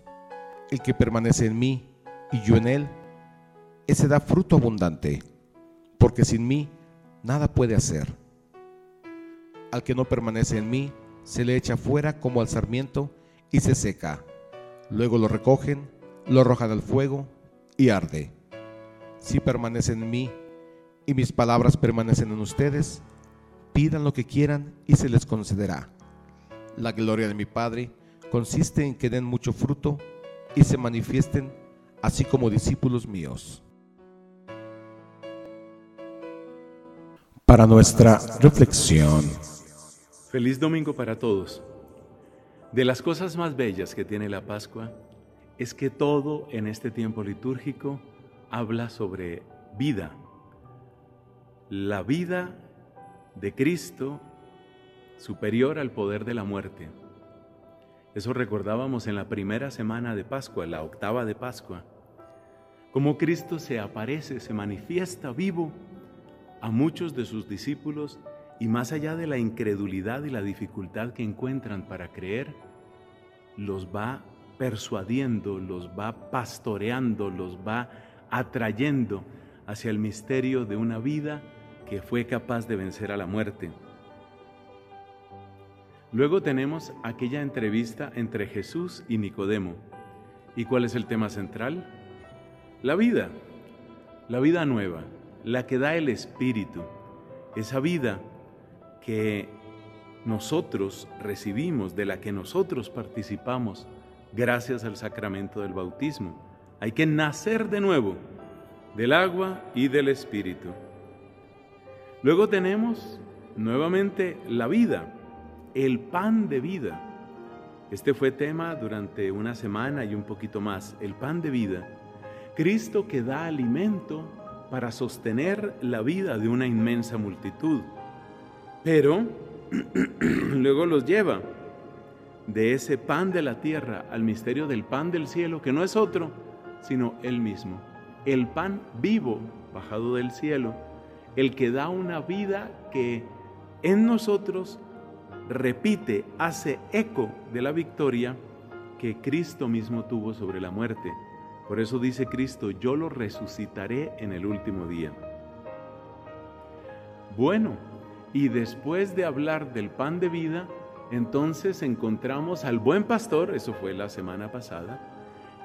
El que permanece en mí y yo en él, ese da fruto abundante, porque sin mí nada puede hacer. Al que no permanece en mí, se le echa fuera como al sarmiento y se seca. Luego lo recogen, lo arrojan al fuego y arde. Si permanecen en mí y mis palabras permanecen en ustedes, pidan lo que quieran y se les concederá. La gloria de mi Padre consiste en que den mucho fruto y se manifiesten así como discípulos míos. Para nuestra reflexión. Feliz domingo para todos. De las cosas más bellas que tiene la Pascua es que todo en este tiempo litúrgico habla sobre vida. La vida de Cristo superior al poder de la muerte. Eso recordábamos en la primera semana de Pascua, la octava de Pascua. Cómo Cristo se aparece, se manifiesta vivo a muchos de sus discípulos y más allá de la incredulidad y la dificultad que encuentran para creer, los va persuadiendo, los va pastoreando, los va atrayendo hacia el misterio de una vida que fue capaz de vencer a la muerte. Luego tenemos aquella entrevista entre Jesús y Nicodemo. ¿Y cuál es el tema central? La vida, la vida nueva, la que da el Espíritu, esa vida que nosotros recibimos, de la que nosotros participamos gracias al sacramento del bautismo. Hay que nacer de nuevo del agua y del espíritu. Luego tenemos nuevamente la vida, el pan de vida. Este fue tema durante una semana y un poquito más, el pan de vida. Cristo que da alimento para sostener la vida de una inmensa multitud pero luego los lleva de ese pan de la tierra al misterio del pan del cielo, que no es otro, sino Él mismo. El pan vivo bajado del cielo, el que da una vida que en nosotros repite, hace eco de la victoria que Cristo mismo tuvo sobre la muerte. Por eso dice Cristo, yo lo resucitaré en el último día. Bueno, y después de hablar del pan de vida, entonces encontramos al buen pastor, eso fue la semana pasada,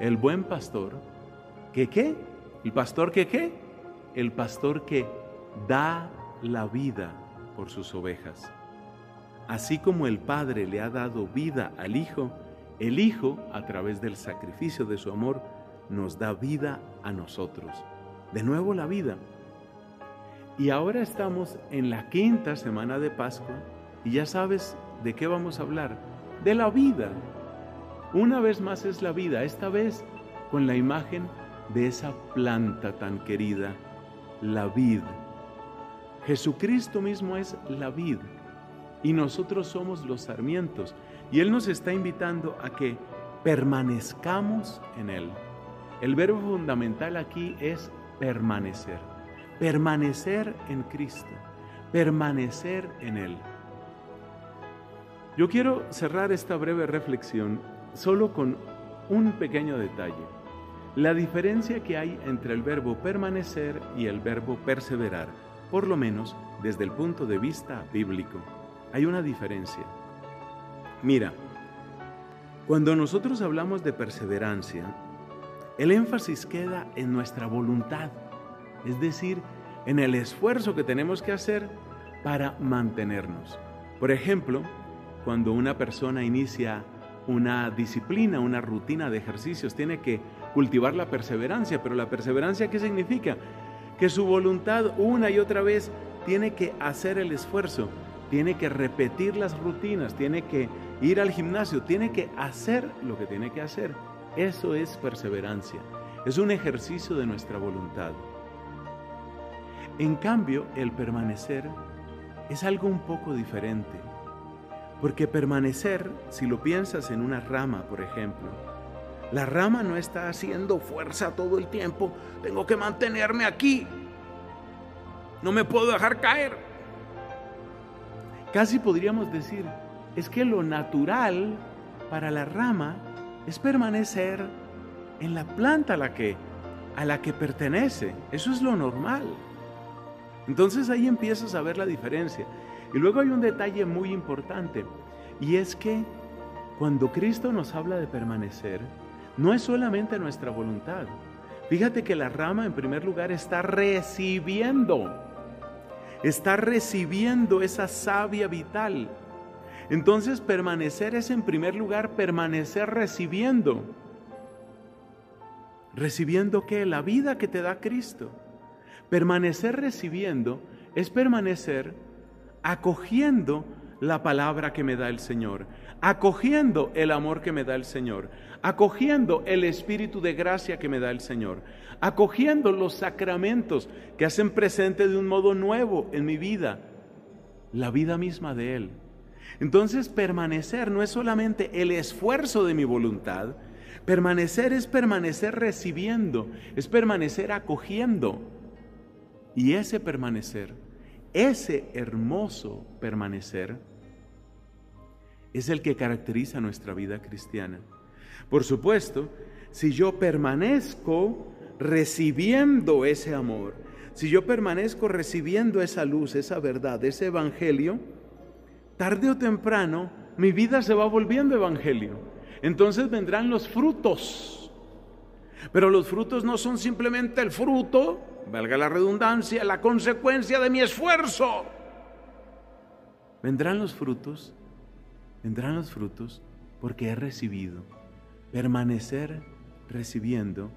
el buen pastor, que qué? ¿El pastor que qué? El pastor que da la vida por sus ovejas. Así como el Padre le ha dado vida al Hijo, el Hijo, a través del sacrificio de su amor, nos da vida a nosotros. De nuevo la vida. Y ahora estamos en la quinta semana de Pascua y ya sabes de qué vamos a hablar. De la vida. Una vez más es la vida, esta vez con la imagen de esa planta tan querida, la vid. Jesucristo mismo es la vid y nosotros somos los sarmientos. Y Él nos está invitando a que permanezcamos en Él. El verbo fundamental aquí es permanecer permanecer en Cristo, permanecer en Él. Yo quiero cerrar esta breve reflexión solo con un pequeño detalle. La diferencia que hay entre el verbo permanecer y el verbo perseverar, por lo menos desde el punto de vista bíblico. Hay una diferencia. Mira, cuando nosotros hablamos de perseverancia, el énfasis queda en nuestra voluntad es decir, en el esfuerzo que tenemos que hacer para mantenernos. Por ejemplo, cuando una persona inicia una disciplina, una rutina de ejercicios, tiene que cultivar la perseverancia, pero la perseverancia ¿qué significa? Que su voluntad una y otra vez tiene que hacer el esfuerzo, tiene que repetir las rutinas, tiene que ir al gimnasio, tiene que hacer lo que tiene que hacer. Eso es perseverancia, es un ejercicio de nuestra voluntad. En cambio, el permanecer es algo un poco diferente. Porque permanecer, si lo piensas en una rama, por ejemplo, la rama no está haciendo fuerza todo el tiempo. Tengo que mantenerme aquí. No me puedo dejar caer. Casi podríamos decir, es que lo natural para la rama es permanecer en la planta a la que, a la que pertenece. Eso es lo normal. Entonces ahí empiezas a ver la diferencia. Y luego hay un detalle muy importante, y es que cuando Cristo nos habla de permanecer, no es solamente nuestra voluntad. Fíjate que la rama en primer lugar está recibiendo, está recibiendo esa savia vital. Entonces permanecer es en primer lugar permanecer recibiendo. ¿Recibiendo qué? La vida que te da Cristo. Permanecer recibiendo es permanecer acogiendo la palabra que me da el Señor, acogiendo el amor que me da el Señor, acogiendo el espíritu de gracia que me da el Señor, acogiendo los sacramentos que hacen presente de un modo nuevo en mi vida, la vida misma de Él. Entonces permanecer no es solamente el esfuerzo de mi voluntad, permanecer es permanecer recibiendo, es permanecer acogiendo. Y ese permanecer ese hermoso permanecer es el que caracteriza nuestra vida cristiana. Por supuesto, si yo permanezco recibiendo ese amor, si yo permanezco recibiendo esa luz, esa verdad, ese evangelio, tarde o temprano mi vida se va volviendo evangelio. Entonces vendrán los frutos. Pero los frutos no son simplemente el fruto valga la redundancia, la consecuencia de mi esfuerzo. Vendrán los frutos, vendrán los frutos porque he recibido. Permanecer recibiendo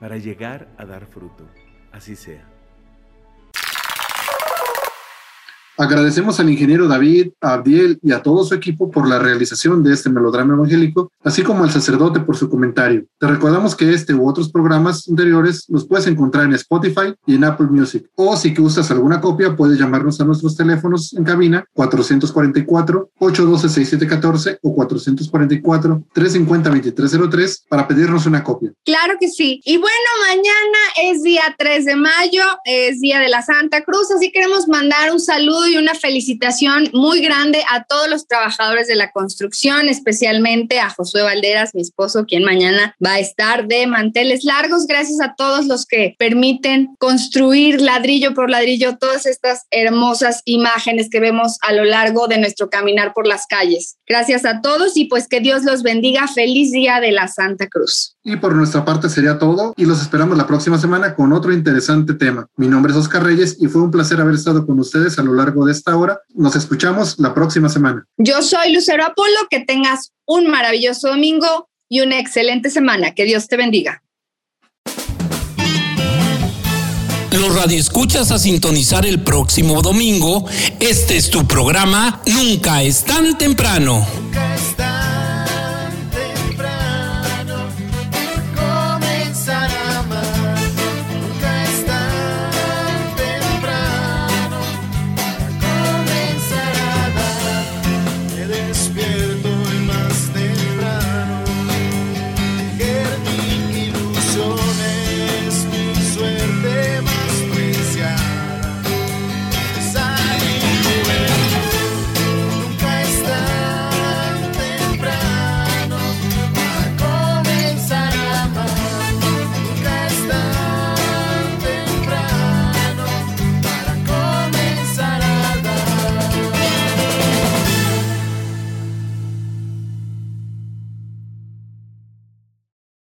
para llegar a dar fruto. Así sea. Agradecemos al ingeniero David, a Abdiel y a todo su equipo por la realización de este melodrama evangélico, así como al sacerdote por su comentario. Te recordamos que este u otros programas anteriores los puedes encontrar en Spotify y en Apple Music. O si gustas alguna copia, puedes llamarnos a nuestros teléfonos en cabina 444-812-6714 o 444-350-2303 para pedirnos una copia. Claro que sí. Y bueno, mañana es día 3 de mayo, es día de la Santa Cruz, así queremos mandar un saludo y una felicitación muy grande a todos los trabajadores de la construcción, especialmente a Josué Valderas, mi esposo, quien mañana va a estar de manteles largos. Gracias a todos los que permiten construir ladrillo por ladrillo todas estas hermosas imágenes que vemos a lo largo de nuestro caminar por las calles. Gracias a todos y pues que Dios los bendiga. Feliz día de la Santa Cruz. Y por nuestra parte sería todo y los esperamos la próxima semana con otro interesante tema. Mi nombre es Oscar Reyes y fue un placer haber estado con ustedes a lo largo de esta hora. Nos escuchamos la próxima semana. Yo soy Lucero Apolo, que tengas un maravilloso domingo y una excelente semana. Que Dios te bendiga. Los radioescuchas a sintonizar el próximo domingo. Este es tu programa Nunca es tan temprano. Nunca es tan